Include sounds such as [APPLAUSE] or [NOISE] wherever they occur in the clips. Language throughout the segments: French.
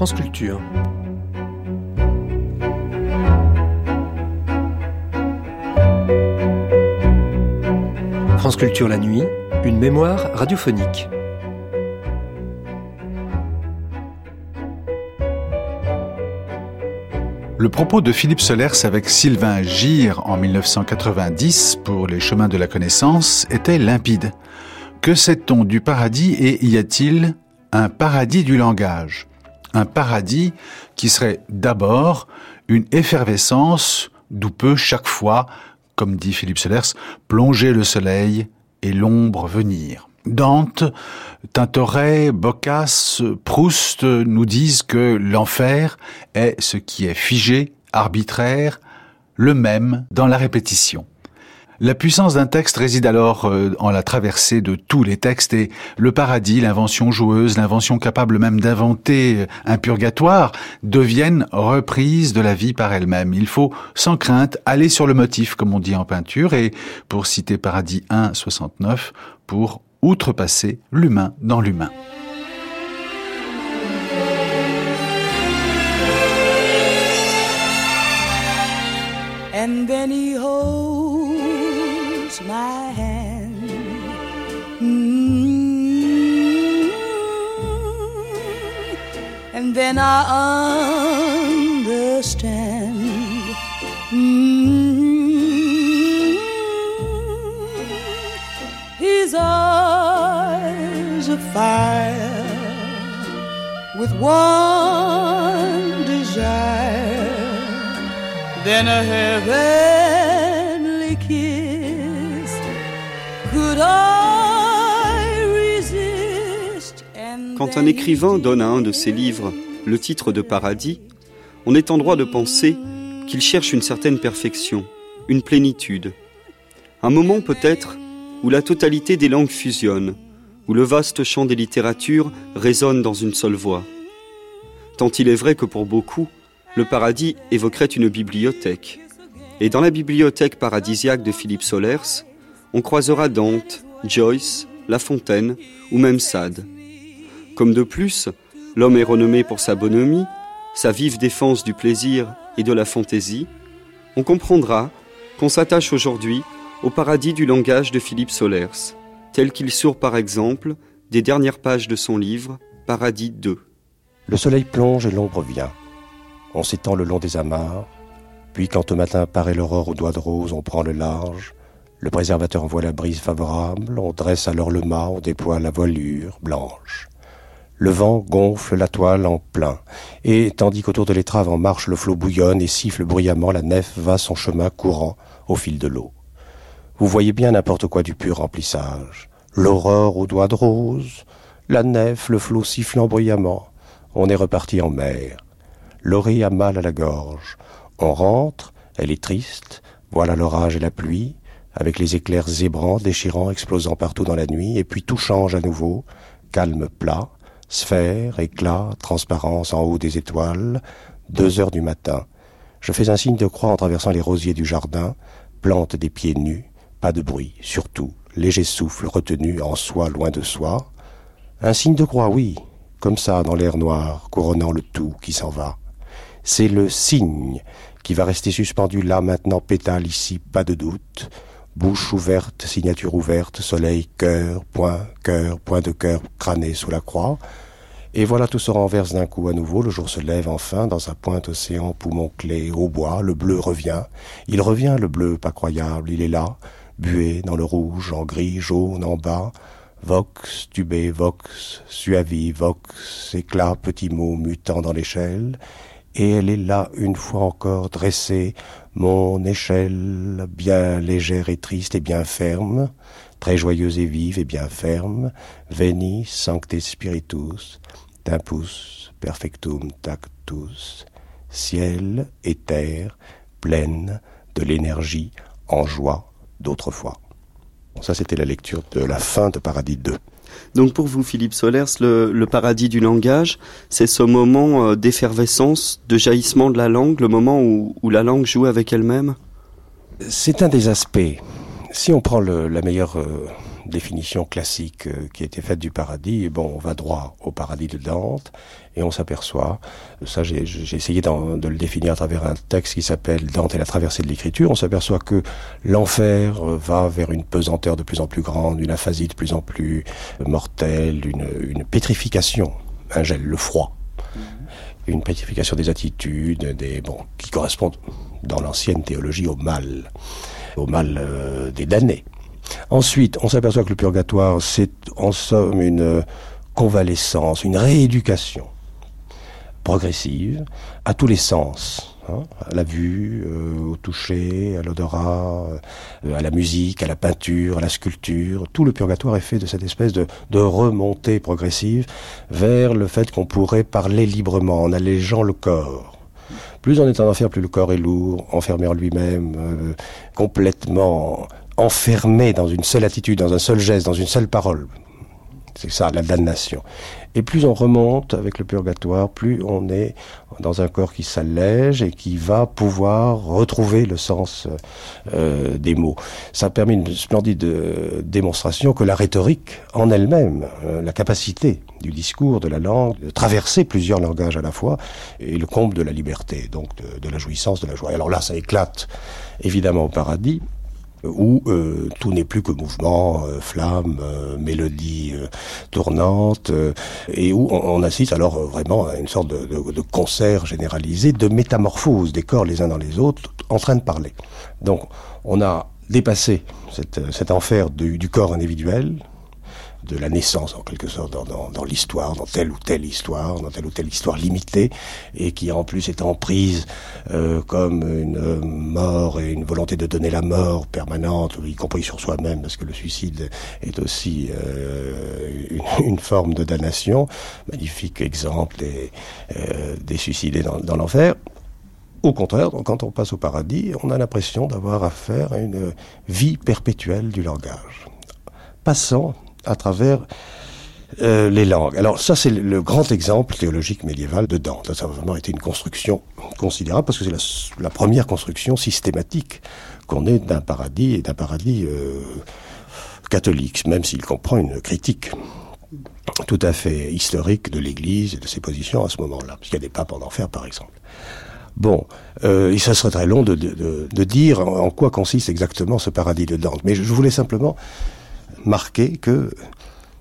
France Culture. La nuit, une mémoire radiophonique. Le propos de Philippe Solers avec Sylvain Gire en 1990 pour Les chemins de la connaissance était limpide. Que sait-on du paradis et y a-t-il un paradis du langage? Un paradis qui serait d'abord une effervescence d'où peut chaque fois, comme dit Philippe Solers, plonger le soleil et l'ombre venir. Dante, Tintoret, Boccace, Proust nous disent que l'enfer est ce qui est figé, arbitraire, le même dans la répétition. La puissance d'un texte réside alors euh, en la traversée de tous les textes et le paradis, l'invention joueuse, l'invention capable même d'inventer un purgatoire deviennent reprises de la vie par elle-même. Il faut sans crainte aller sur le motif, comme on dit en peinture, et pour citer Paradis 1, 69, pour outrepasser l'humain dans l'humain. My hand. Mm-hmm. And then I understand. Mm-hmm. His eyes of fire with one desire. Then a heavenly Quand un écrivain donne à un de ses livres le titre de paradis, on est en droit de penser qu'il cherche une certaine perfection, une plénitude. Un moment peut-être où la totalité des langues fusionne, où le vaste champ des littératures résonne dans une seule voix. Tant il est vrai que pour beaucoup, le paradis évoquerait une bibliothèque. Et dans la bibliothèque paradisiaque de Philippe Solers, on croisera Dante, Joyce, La Fontaine ou même Sade. Comme de plus, l'homme est renommé pour sa bonhomie, sa vive défense du plaisir et de la fantaisie, on comprendra qu'on s'attache aujourd'hui au paradis du langage de Philippe Solers, tel qu'il sort par exemple des dernières pages de son livre Paradis 2. Le soleil plonge et l'ombre vient. On s'étend le long des amarres, puis quand au matin paraît l'aurore aux doigts de rose, on prend le large, le préservateur envoie la brise favorable, on dresse alors le mât, on déploie la voilure blanche. Le vent gonfle la toile en plein, et tandis qu'autour de l'étrave en marche le flot bouillonne et siffle bruyamment, la nef va son chemin courant au fil de l'eau. Vous voyez bien n'importe quoi du pur remplissage. L'aurore aux doigts de rose, la nef, le flot sifflant bruyamment. On est reparti en mer. L'orée a mal à la gorge. On rentre, elle est triste, voilà l'orage et la pluie, avec les éclairs zébrants, déchirants, explosant partout dans la nuit, et puis tout change à nouveau, calme plat, sphère, éclat, transparence en haut des étoiles, deux heures du matin. Je fais un signe de croix en traversant les rosiers du jardin, plante des pieds nus, pas de bruit, surtout, léger souffle retenu en soi loin de soi. Un signe de croix, oui, comme ça dans l'air noir, couronnant le tout qui s'en va. C'est le signe qui va rester suspendu là maintenant, pétale ici, pas de doute. Bouche ouverte, signature ouverte, soleil, cœur, point, cœur, point de cœur crâné sous la croix. Et voilà tout se renverse d'un coup à nouveau, le jour se lève enfin dans sa pointe océan, poumon clé, au bois, le bleu revient. Il revient, le bleu, pas croyable, il est là, bué dans le rouge, en gris, jaune, en bas. Vox, tubé, vox, suavi, vox, éclat, petit mot mutant dans l'échelle. Et elle est là une fois encore dressée, mon échelle, bien légère et triste et bien ferme, très joyeuse et vive et bien ferme, veni sancte spiritus, tempus perfectum tactus, ciel et terre pleine de l'énergie en joie d'autrefois. Ça c'était la lecture de la fin de Paradis 2. Donc pour vous, Philippe Solers, le, paradis du langage, c'est ce moment euh, d'effervescence, de jaillissement de la langue, le moment où, la langue joue avec elle-même? C'est un des aspects. Si on prend la meilleure euh, définition classique euh, qui a été faite du paradis. Bon, on va droit au paradis de Dante et on s'aperçoit, ça j'ai essayé de le définir à travers un texte qui s'appelle Dante et la traversée de l'écriture, on s'aperçoit que l'enfer euh, va vers une pesanteur de plus en plus grande, une aphasie de plus en plus mortelle, une, une pétrification, un gel, le froid une pétrification des attitudes, des bon, qui correspondent dans l'ancienne théologie au mal, au mal euh, des damnés. Ensuite, on s'aperçoit que le purgatoire, c'est en somme une convalescence, une rééducation progressive à tous les sens, hein, à la vue, euh, au toucher, à l'odorat, euh, à la musique, à la peinture, à la sculpture. Tout le purgatoire est fait de cette espèce de, remontée progressive vers le fait qu'on pourrait parler librement en allégeant le corps. Plus on est en enfer, plus le corps est lourd, enfermé en lui-même, euh, complètement enfermé dans une seule attitude, dans un seul geste, dans une seule parole. C'est ça, la damnation. Et plus on remonte avec le purgatoire, plus on est dans un corps qui s'allège et qui va pouvoir retrouver le sens euh, des mots. Ça permet une splendide euh, démonstration que la rhétorique en elle-même, euh, la capacité du discours, de la langue, de traverser plusieurs langages à la fois, est le comble de la liberté, donc de, de la jouissance, de la joie. Alors là, ça éclate évidemment au paradis, où euh, tout n'est plus que mouvement, euh, flamme, euh, mélodie tournante, et où on, assiste alors vraiment à une sorte de, de, concert généralisé, de métamorphose des corps les uns dans les autres, en train de parler. Donc on a dépassé cet enfer du corps individuel, de la naissance en quelque sorte dans, l'histoire, dans telle ou telle histoire, dans telle ou telle histoire limitée, et qui en plus est en prise euh, comme une mort et une volonté de donner la mort permanente, y compris sur soi-même, parce que le suicide est aussi euh, une, [LAUGHS] forme de damnation. Magnifique exemple des, euh, suicidés dans, dans l'enfer. Au contraire, quand on passe au paradis, on a l'impression d'avoir affaire à une vie perpétuelle du langage. Passant à travers euh, les langues. Alors ça, c'est le grand exemple théologique médiéval de Dante. Ça a vraiment été une construction considérable parce que c'est la, première construction systématique qu'on ait d'un paradis et d'un paradis euh, catholique, même s'il comprend une critique tout à fait historique de l'Église et de ses positions à ce moment-là. Parce qu'il y a des papes en enfer, par exemple. Bon, euh, ça serait très long de, dire en quoi consiste exactement ce paradis de Dante. Mais je voulais simplement marquer que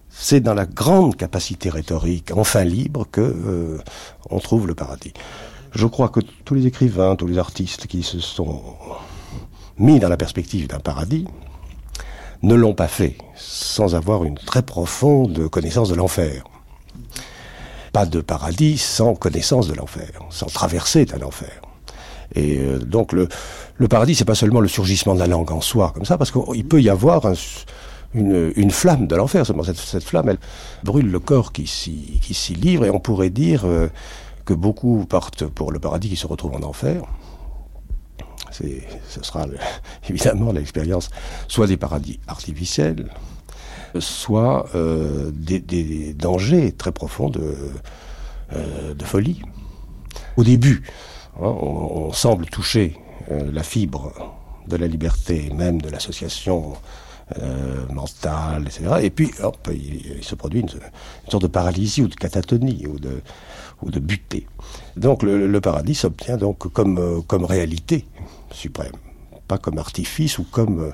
c'est dans la grande capacité rhétorique, enfin libre, que euh, on trouve le paradis. Je crois que tous les écrivains, tous les artistes qui se sont mis dans la perspective d'un paradis ne l'ont pas fait sans avoir une très profonde connaissance de l'enfer. Pas de paradis sans connaissance de l'enfer, sans traverser d'un enfer. Et euh, donc le, le paradis, c'est pas seulement le surgissement de la langue en soi, comme ça, parce qu'il peut y avoir un, une, flamme de l'enfer. Cette, flamme, elle brûle le corps qui s'y livre, et on pourrait dire euh, que beaucoup partent pour le paradis qui se retrouve en enfer. Ce sera [LAUGHS] évidemment l'expérience soit des paradis artificiels, soit euh, des, dangers très profonds de, euh, folie. Au début, hein, on, on, semble toucher la fibre de la liberté, même de l'association euh, mentale, etc. Et puis, hop, il, se produit une, sorte de paralysie ou de catatonie ou de, ou de butée. Donc le, le paradis s'obtient donc comme, euh, comme réalité suprême, pas comme artifice ou comme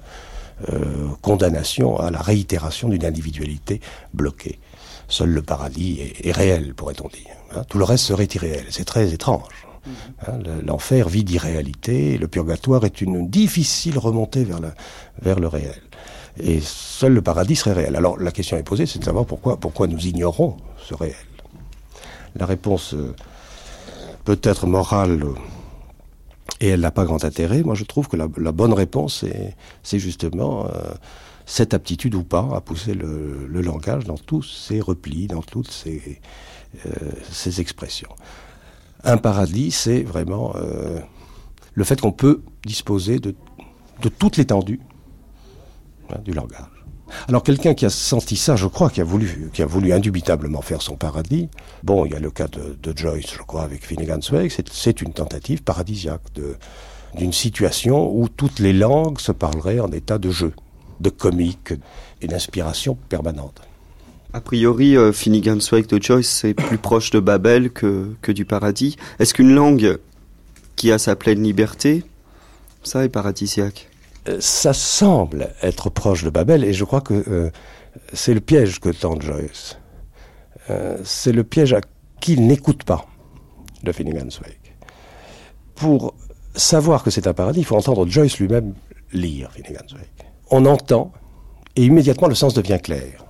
euh, condamnation à la réitération d'une individualité bloquée. Seul le paradis est, est réel, pourrait-on dire. Hein. Tout le reste serait irréel. C'est très étrange. Mm-hmm. Hein, L'enfer vit d'irréalité, le purgatoire est une difficile remontée vers, la, vers le réel et seul le paradis serait réel. Alors la question est posée, c'est de savoir pourquoi, nous ignorons ce réel. La réponse euh, peut être morale et elle n'a pas grand intérêt. Moi, je trouve que la, bonne réponse, c'est justement euh, cette aptitude ou pas à pousser le, langage dans tous ses replis, dans toutes ses, euh, expressions. Un paradis, c'est vraiment euh, le fait qu'on peut disposer de toute l'étendue du langage. Alors quelqu'un qui a senti ça, je crois, qui a voulu, indubitablement faire son paradis. Bon, il y a le cas de, Joyce, je crois, avec Finnegan's Wake. C'est une tentative paradisiaque d'une situation où toutes les langues se parleraient en état de jeu. de comique et d'inspiration permanente. A priori, euh, Finnegan's de Joyce, c'est plus proche de Babel que, du paradis. Est-ce qu'une langue qui a sa pleine liberté, ça est paradisiaque? Ça semble être proche de Babel et je crois que euh, c'est le piège que tente Joyce. Euh, c'est le piège à qui il n'écoute pas de Finnegan's Wake. Pour savoir que c'est un paradis, il faut entendre Joyce lui-même lire Finnegan's Wake. On entend et immédiatement le sens devient clair.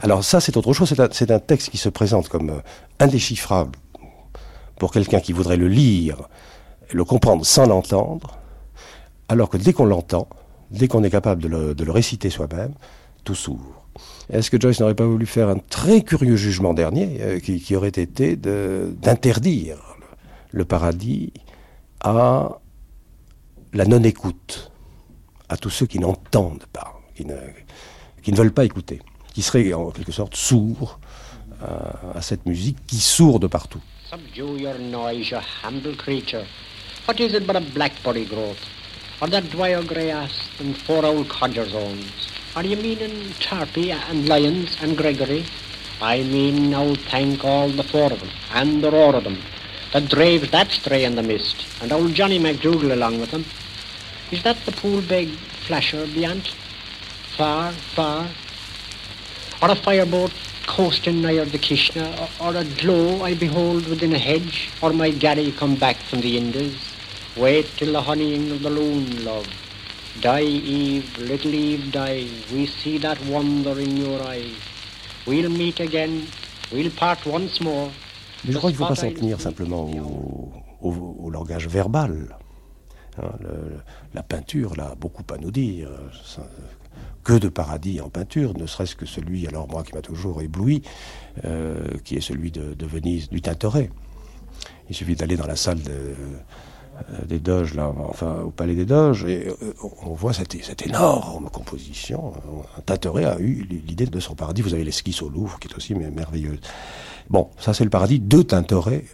Alors ça, c'est autre chose. C'est un, un texte qui se présente comme euh, indéchiffrable pour quelqu'un qui voudrait le lire, le comprendre sans l'entendre, alors que dès qu'on l'entend, dès qu'on est capable de le, réciter soi-même, tout s'ouvre. Est-ce que Joyce n'aurait pas voulu faire un très curieux jugement dernier, euh, qui, aurait été d'interdire le, paradis à la non-écoute, à tous ceux qui n'entendent pas, qui ne, veulent pas écouter, qui seraient en quelque sorte sourds à, à cette musique qui sourd de partout. Subdue your noise, you humble creature. What is it but a blackberry growth? Or that dwyer grey ass and four old codger's owns? Are you meaning Tarpey and Lyons and Gregory? I mean now thank all the four of them, and the roar of them, that draves that stray in the mist, and old Johnny MacDougall along with them. Is that the pool beg flasher beyond? Far, far, or a fireboat coasting nigh the Kishna, or, or a glow I behold within a hedge, or my Gary come back from the Indies. Wait till the honeying of the loon, love. Die, Eve, little Eve, die. We see that wonder in your eyes. We'll meet again. We'll part once more. Mais je crois qu'il ne faut pas s'en tenir simplement au, au- au langage verbal. Hein, le- la peinture, là, a beaucoup à nous dire. Ça- que de paradis en peinture, ne serait-ce que celui, alors moi qui m'a toujours ébloui, euh, qui est celui de, de Venise, du Tintoret. Il suffit d'aller dans la salle de- des Doges, là, enfin au Palais des Doges, et euh, on voit cette, énorme composition. Un Tintoret a eu l'idée de son paradis. Vous avez l'esquisse au Louvre, qui est aussi merveilleuse. Bon, ça c'est le paradis de Tintoret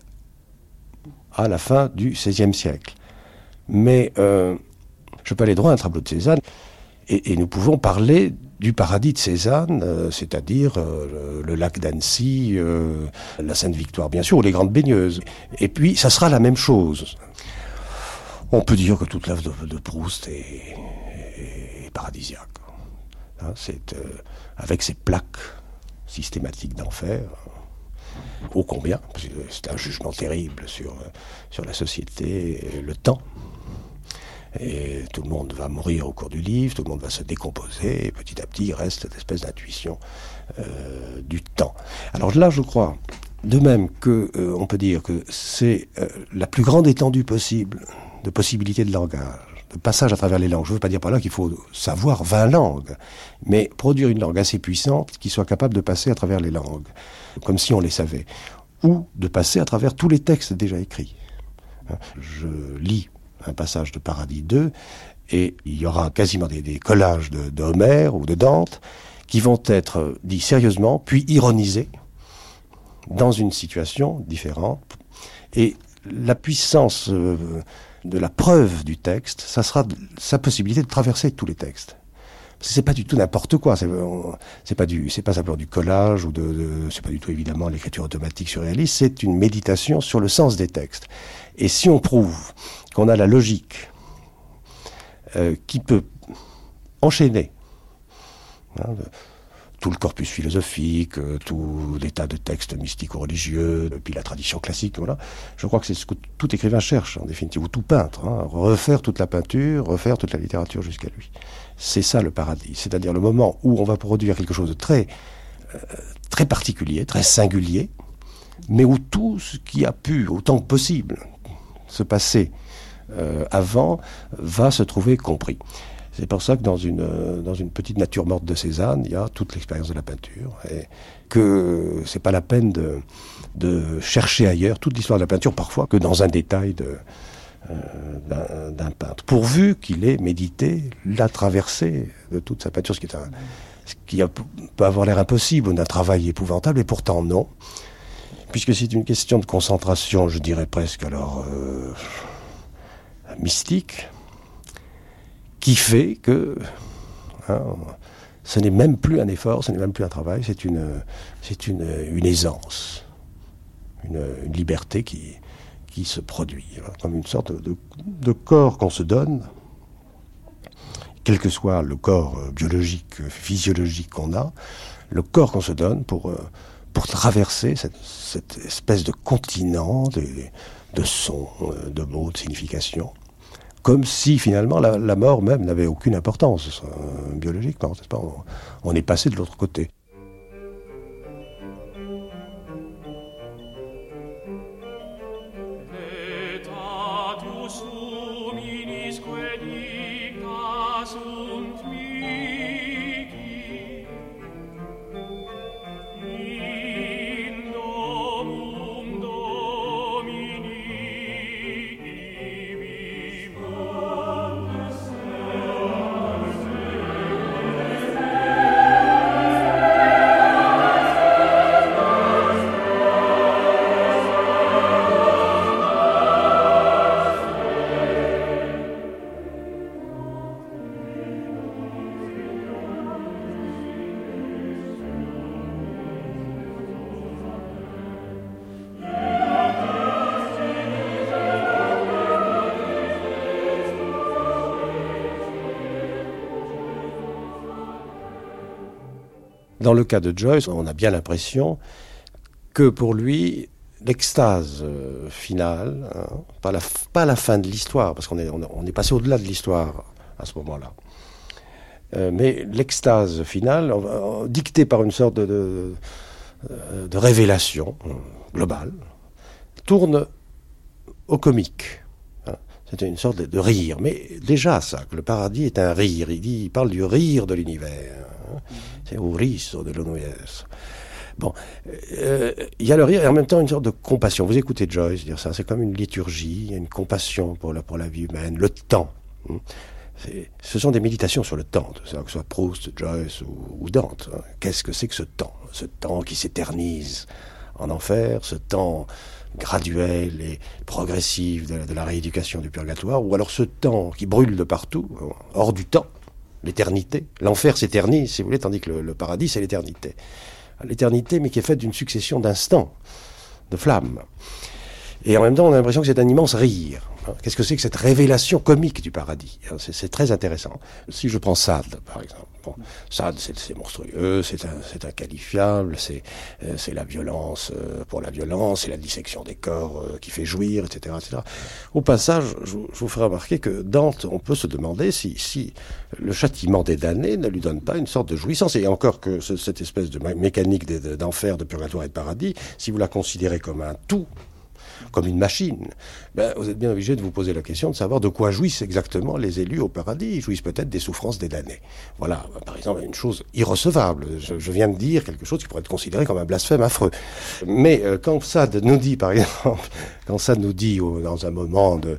à la fin du XVIe siècle. Mais euh, je peux aller droit à un tableau de Cézanne, et, nous pouvons parler du paradis de Cézanne, euh, c'est-à-dire euh, le, le lac d'Annecy, euh, la Sainte-Victoire bien sûr, ou les grandes baigneuses. Et puis ça sera la même chose. On peut dire que toute l'œuvre de, Proust est, paradisiaque. Hein, c'est euh, avec ses plaques systématiques d'enfer. Ô combien, c'est un jugement terrible sur, euh, la société, et le temps. Et tout le monde va mourir au cours du livre, tout le monde va se décomposer, et petit à petit, il reste cette espèce d'intuition euh, du temps. Alors là, je crois, de même que euh, on peut dire que c'est euh, la plus grande étendue possible de possibilités de langage, de passage à travers les langues. Je ne veux pas dire par là qu'il faut savoir 20 langues, mais produire une langue assez puissante qui soit capable de passer à travers les langues, comme si on les savait, ou de passer à travers tous les textes déjà écrits. Je lis un passage de Paradis 2, et il y aura quasiment des, collages de, de Homère ou de Dante qui vont être dits sérieusement, puis ironisés dans une situation différente. Et la puissance euh, de la preuve du texte, ça sera sa possibilité de traverser tous les textes. C'est pas du tout n'importe quoi. C'est pas du, c'est pas simplement du collage ou de, de- c'est pas du tout évidemment l'écriture automatique surréaliste. C'est une méditation sur le sens des textes. Et si on prouve qu'on a la logique euh, qui peut enchaîner hein, tout le corpus philosophique, euh, tout les tas de textes mystico-religieux, et puis la tradition classique, voilà. Je crois que c'est ce que tout écrivain cherche, en définitive, ou tout peintre, hein, refaire toute la peinture, refaire toute la littérature jusqu'à lui. C'est ça le paradis, c'est-à-dire le moment où on va produire quelque chose de très, euh, très particulier, très singulier, mais où tout ce qui a pu, autant que possible, se passer euh, avant, va se trouver compris. C'est pour ça que dans une, euh, dans une petite nature morte de Cézanne, il y a toute l'expérience de la peinture. Et que c'est pas la peine de, de chercher ailleurs toute l'histoire de la peinture, parfois, que dans un détail de, euh, d'un- peintre. Pourvu qu'il ait médité la traversée de toute sa peinture, ce qui, est un, ce qui peut avoir l'air impossible, d'un travail épouvantable, et pourtant non. Puisque c'est une question de concentration, je dirais presque alors euh, mystique, qui fait que Hein. Ce n'est même plus un effort, ce n'est même plus un travail, c'est une, c'est une, une aisance, une, liberté qui, qui se produit, comme une sorte de, corps qu'on se donne, quel que soit le corps euh, biologique, euh, physiologique qu'on a, le corps qu'on se donne pour, euh, pour traverser cette, espèce de continent de, de sons, de mots, de significations, comme si finalement la, mort même n'avait aucune importance euh, biologiquement. Pas? On est passé de l'autre côté. Dans le cas de Joyce, on a bien l'impression que pour lui, l'extase euh, finale, hein, pas, la, fin de l'histoire, parce qu'on est, passé au-delà de l'histoire à ce moment-là, euh, mais l'extase finale, on- dictée par une sorte de, euh, révélation euh, globale, tourne au comique. hein. C'était une sorte de, de rire, mais déjà ça, que le paradis est un rire. Il, dit, il parle du rire de l'univers. hein. C'est au riso de. Bon, euh, il y a le rire et en même temps une sorte de compassion. Vous écoutez Joyce dire ça, c'est comme une liturgie, une compassion pour la, pour la vie humaine, le temps. hein. Ce sont des méditations sur le temps, que ce soit Proust, Joyce ou, Dante. hein. Qu'est-ce que c'est que ce temps? Ce temps qui s'éternise en enfer, ce temps graduel et progressif de la rééducation du purgatoire, ou alors ce temps qui brûle de partout, hors du temps, l'éternité. L'enfer s'éternise, si vous voulez, tandis que le, le paradis, c'est l'éternité. L'éternité, mais qui est faite d'une succession d'instants, de flammes. Et en même temps, on a l'impression que c'est un immense rire. hein. Qu'est-ce que c'est que cette révélation comique du paradis hein, C'est très intéressant. Si je prends Sade, par exemple. Bon, Sade, c'est monstrueux, c'est inqualifiable, c'est euh, la violence euh, pour la violence, c'est la dissection des corps euh, qui fait jouir, etc. etc. Au passage, je, je vous ferai remarquer que Dante, on peut se demander si, si le châtiment des damnés ne lui donne pas une sorte de jouissance. Et encore que ce- cette espèce de mé- mécanique d'enfer, de purgatoire et de paradis, si vous la considérez comme un tout, comme une machine, ben, vous êtes bien obligé de vous poser la question de savoir de quoi jouissent exactement les élus au paradis. Ils jouissent peut-être des souffrances des damnés. Voilà, par exemple, une chose irrecevable. Je, viens de dire quelque chose qui pourrait être considéré comme un blasphème affreux. Mais euh, quand Sade nous dit, par [LAUGHS] exemple, quand Sade nous dit dans un moment de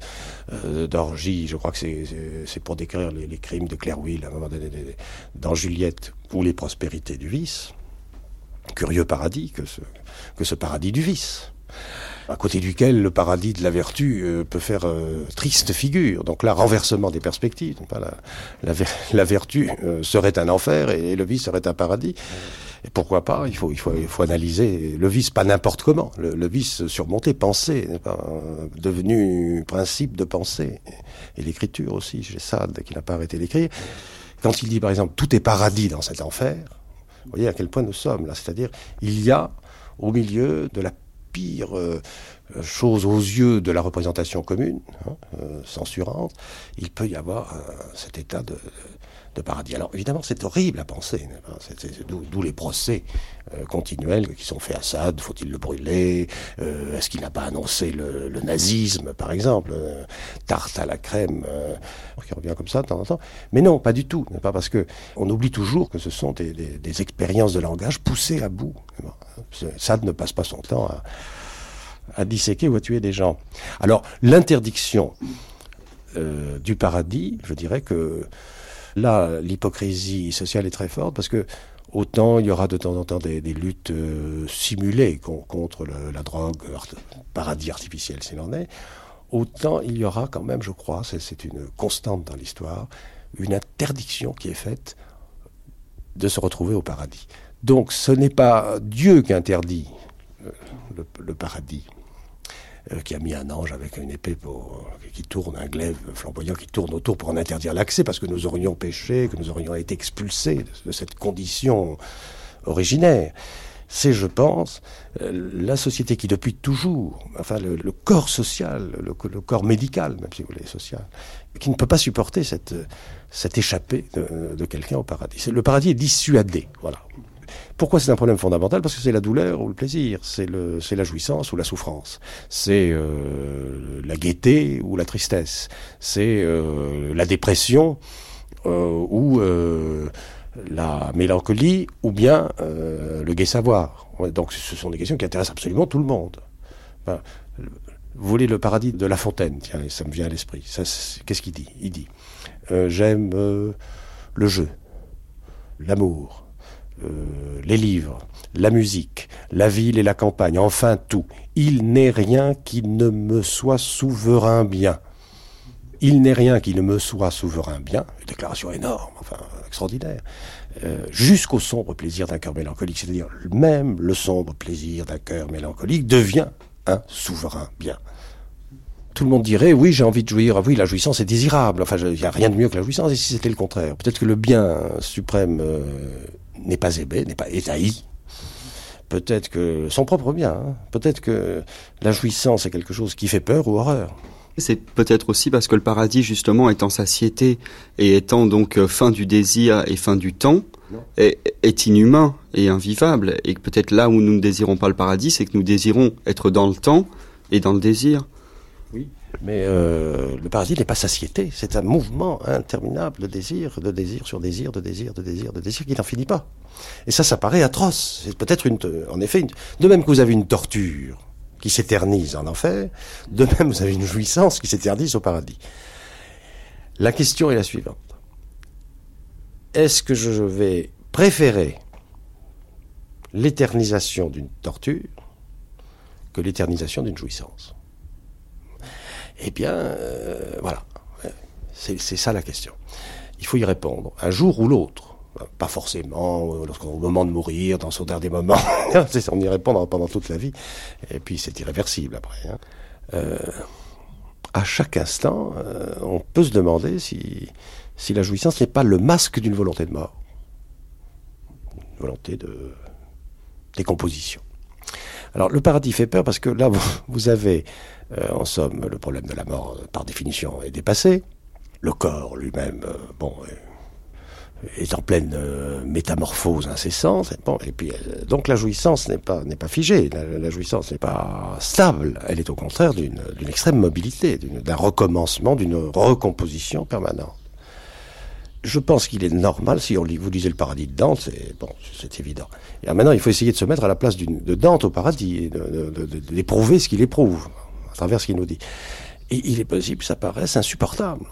euh, d'orgie, je crois que c'est- pour décrire les, crimes de Claire Will, dans Juliette, ou les prospérités du vice, curieux paradis que ce, que ce paradis du vice à côté duquel le paradis de la vertu euh, peut faire euh, triste figure. Donc là, renversement des perspectives. Pas La, la, [LAUGHS] la vertu euh, serait un enfer et, le vice serait un paradis. Et pourquoi pas il faut, il, faut, il faut analyser le vice pas n'importe comment. Le, vice surmonté, pensé, n'est pas euh, devenu principe de pensée. Et, l'écriture aussi, chez Sade, qui n'a pas arrêté d'écrire. Quand il dit, par exemple, tout est paradis dans cet enfer, vous voyez à quel point nous sommes là. C'est-à-dire, il y a au milieu de la pire euh, chose aux yeux de la représentation commune, hein, euh, censurante, il peut y avoir euh, cet état de, de paradis. Alors évidemment, c'est horrible à penser, c'est- d'où les procès euh, continuels qui sont faits à Assad, faut-il le brûler Euh, Est-ce qu'il n'a pas annoncé le, nazisme, par exemple Euh, Tarte à la crème, qui revient comme ça de temps en temps. Mais non, pas du tout, pas parce que on oublie toujours que ce sont des, expériences de langage poussées à bout. Sade ne passe pas son temps à, disséquer ou à tuer des gens. Alors, l'interdiction du paradis, je dirais que là, l'hypocrisie sociale est très forte parce que autant il y aura de temps en temps des, luttes euh, simulées con- contre la drogue, paradis artificiel s'il en est, autant il y aura quand même, je crois, c'est- une constante dans l'histoire, une interdiction qui est faite de se retrouver au paradis. Donc ce n'est pas Dieu qui interdit euh, le, paradis, qui a mis un ange avec une épée pour, qui tourne, un glaive flamboyant qui tourne autour pour en interdire l'accès, parce que nous aurions péché, que nous aurions été expulsés de, cette condition originaire. C'est, je pense, euh, la société qui, depuis toujours, enfin le, corps social, le, corps médical, même si vous voulez, social, qui ne peut pas supporter cette, cette échappée de, de quelqu'un au paradis. Le paradis est dissuadé, voilà. Pourquoi c'est un problème fondamental? Parce que c'est la douleur ou le plaisir, c'est la jouissance ou la souffrance, c'est euh, la gaieté ou la tristesse, c'est euh, la dépression euh, ou la mélancolie ou bien le gai savoir. Donc ce sont des questions qui intéressent absolument tout le monde. Vous voulez le paradis de La Fontaine, tiens, ça me vient à l'esprit. Qu'est-ce qu'il dit? Il dit J'aime le jeu, l'amour, euh, les livres, la musique, la ville et la campagne, enfin tout. Il n'est rien qui ne me soit souverain bien. Il n'est rien qui ne me soit souverain bien, une déclaration énorme, enfin extraordinaire, euh, jusqu'au sombre plaisir d'un cœur mélancolique, c'est-à-dire même le sombre plaisir d'un cœur mélancolique devient un souverain bien. Tout le monde dirait, oui, j'ai envie de jouir, Ah oui, la jouissance est désirable, enfin, il n'y a rien de mieux que la jouissance, et si c'était le contraire Peut-être que le bien suprême euh, n'est pas aimé, n'est pas étahi, peut-être que son propre bien, hein. peut-être que la jouissance est quelque chose qui fait peur ou horreur. C'est peut-être aussi parce que le paradis, justement, étant satiété et étant donc euh, fin du désir et fin du temps, est, est inhumain et invivable. Et que peut-être là où nous ne désirons pas le paradis, c'est que nous désirons être dans le temps et dans le désir. Mais euh, le paradis n'est pas satiété, c'est un mouvement interminable de désir, de désir sur désir, de désir, de désir, de désir qui n'en finit pas. Et ça, ça paraît atroce. C'est peut-être une, en effet, de même que vous avez une torture qui s'éternise en enfer, de même vous avez une jouissance qui s'éternise au paradis. La question est la suivante. Est-ce que je vais préférer l'éternisation d'une torture que l'éternisation d'une jouissance? Eh bien, euh, voilà. C'est ça la question. Il faut y répondre, un jour ou l'autre. Pas forcément euh, lorsqu'on au moment de mourir, dans son dernier moment. [LAUGHS] On y répond pendant toute la vie. Et puis c'est irréversible après. hein. Euh, à chaque instant, on peut se demander si, si la jouissance n'est pas le masque d'une volonté de mort. Une volonté de décomposition. Alors le paradis fait peur parce que là, [LAUGHS] vous, avez, euh, en somme, le problème de la mort, euh, par définition, est dépassé. Le corps lui-même, euh, bon, est, en pleine métamorphose incessante. Et, puis, donc la jouissance n'est pas, figée, la, jouissance n'est pas stable. Elle est au contraire d'une, extrême mobilité, d'un recommencement, d'une recomposition permanente. Je pense qu'il est normal, si on vous lisez le paradis de Dante, c'est bon, c'est évident. Et maintenant, il faut essayer de se mettre à la place de Dante au paradis, d'éprouver ce qu'il éprouve, à travers ce qu'il nous dit. Et il est possible que ça paraisse insupportable.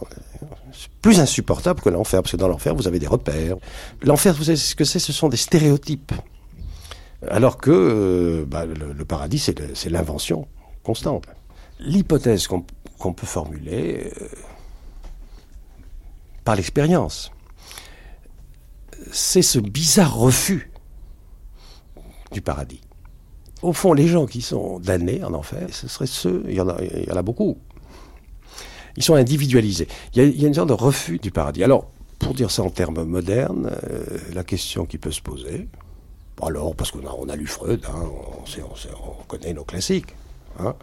Plus insupportable que l'enfer, parce que dans l'enfer, vous avez des repères. L'enfer, vous savez ce que c'est Ce sont des stéréotypes. Alors que euh, bah, le, paradis, c'est l'invention constante. L'hypothèse qu'on qu'on peut formuler, euh, par l'expérience, c'est ce bizarre refus du paradis. Au fond, les gens qui sont damnés en enfer, ce seraient ceux, il y en a, beaucoup, ils sont individualisés. Il y, a, une sorte de refus du paradis. Alors, pour dire ça en termes modernes, euh, la question qui peut se poser, alors, parce qu'on a, lu Freud, hein, on connaît nos classiques, hein,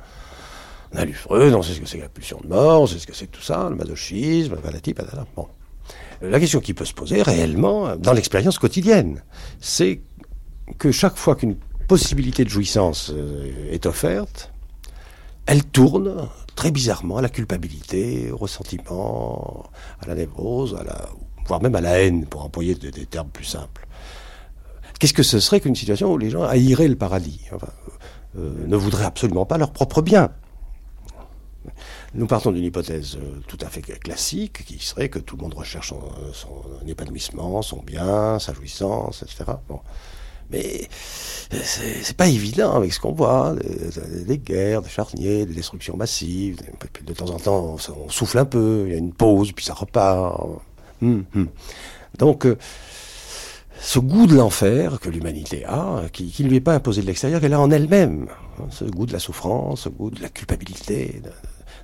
on a lu Freud, on sait ce que c'est la pulsion de mort, on sait ce que c'est tout ça, le masochisme, patati patata. Bon. La question qui peut se poser réellement, dans l'expérience quotidienne, c'est que chaque fois qu'une possibilité de jouissance euh, est offerte, elle tourne très bizarrement à la culpabilité, au ressentiment, à la névrose, voire même à la haine, pour employer des, termes plus simples. Qu'est-ce que ce serait qu'une situation où les gens haïraient le paradis? Euh, Ne voudraient absolument pas leur propre bien. Nous partons d'une hypothèse euh, tout à fait classique, qui serait que tout le monde recherche son, son épanouissement, son bien, sa jouissance, etc. Bon. Mais c'est c'est pas évident avec ce qu'on voit, des, guerres, des charniers, des destructions massives. De temps en temps, on, souffle un peu, il y a une pause, puis ça repart. Hum, hum. Donc, euh, ce goût de l'enfer que l'humanité a, qui, ne lui est pas imposé de l'extérieur, qu'elle a en elle-même. Ce goût de la souffrance, ce goût de la culpabilité,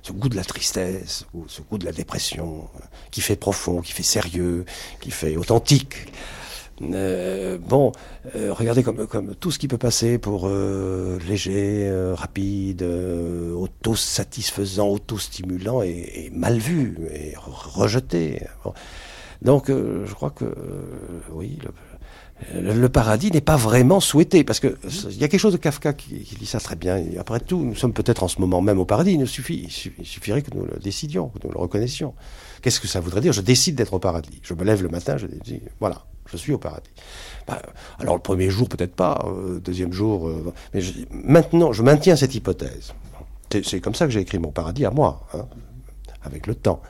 ce goût de la tristesse, ou ce goût de la dépression, euh, qui fait profond, qui fait sérieux, qui fait authentique. Euh, bon, euh, regardez comme, comme tout ce qui peut passer pour léger, rapide, auto-satisfaisant, auto-stimulant est, est mal vu, et rejeté. Donc, je crois que, oui, le, le- le paradis n'est pas vraiment souhaité, parce que il y a quelque chose de Kafka qui, dit ça très bien. Après tout, nous sommes peut-être en ce moment même au paradis. Il suffirait que nous le décidions, que nous le reconnaissions. Qu'est-ce que ça voudrait dire? Je décide d'être au paradis. Je me lève le matin, je dis, voilà, je suis au paradis. Ben, alors le premier jour, peut-être pas. euh, deuxième jour, euh, mais maintenant, je maintiens cette hypothèse. C'est- C'est comme ça que j'ai écrit mon paradis à moi, hein, avec le temps.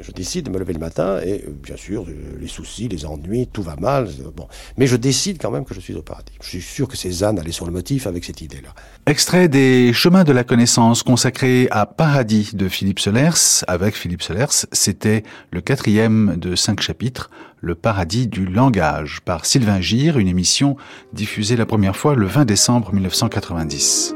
Je, décide de me lever le matin et bien sûr les soucis, les ennuis, tout va mal. Bon, mais je décide quand même que je suis au paradis. Je suis sûr que Cézanne allait sur le motif avec cette idée-là. Extrait des Chemins de la connaissance consacré à Paradis de Philippe Solers. Avec Philippe Solers, c'était le quatrième de cinq chapitres, Le paradis du langage, par Sylvain Gire, une émission diffusée la première fois le 20 décembre 1990.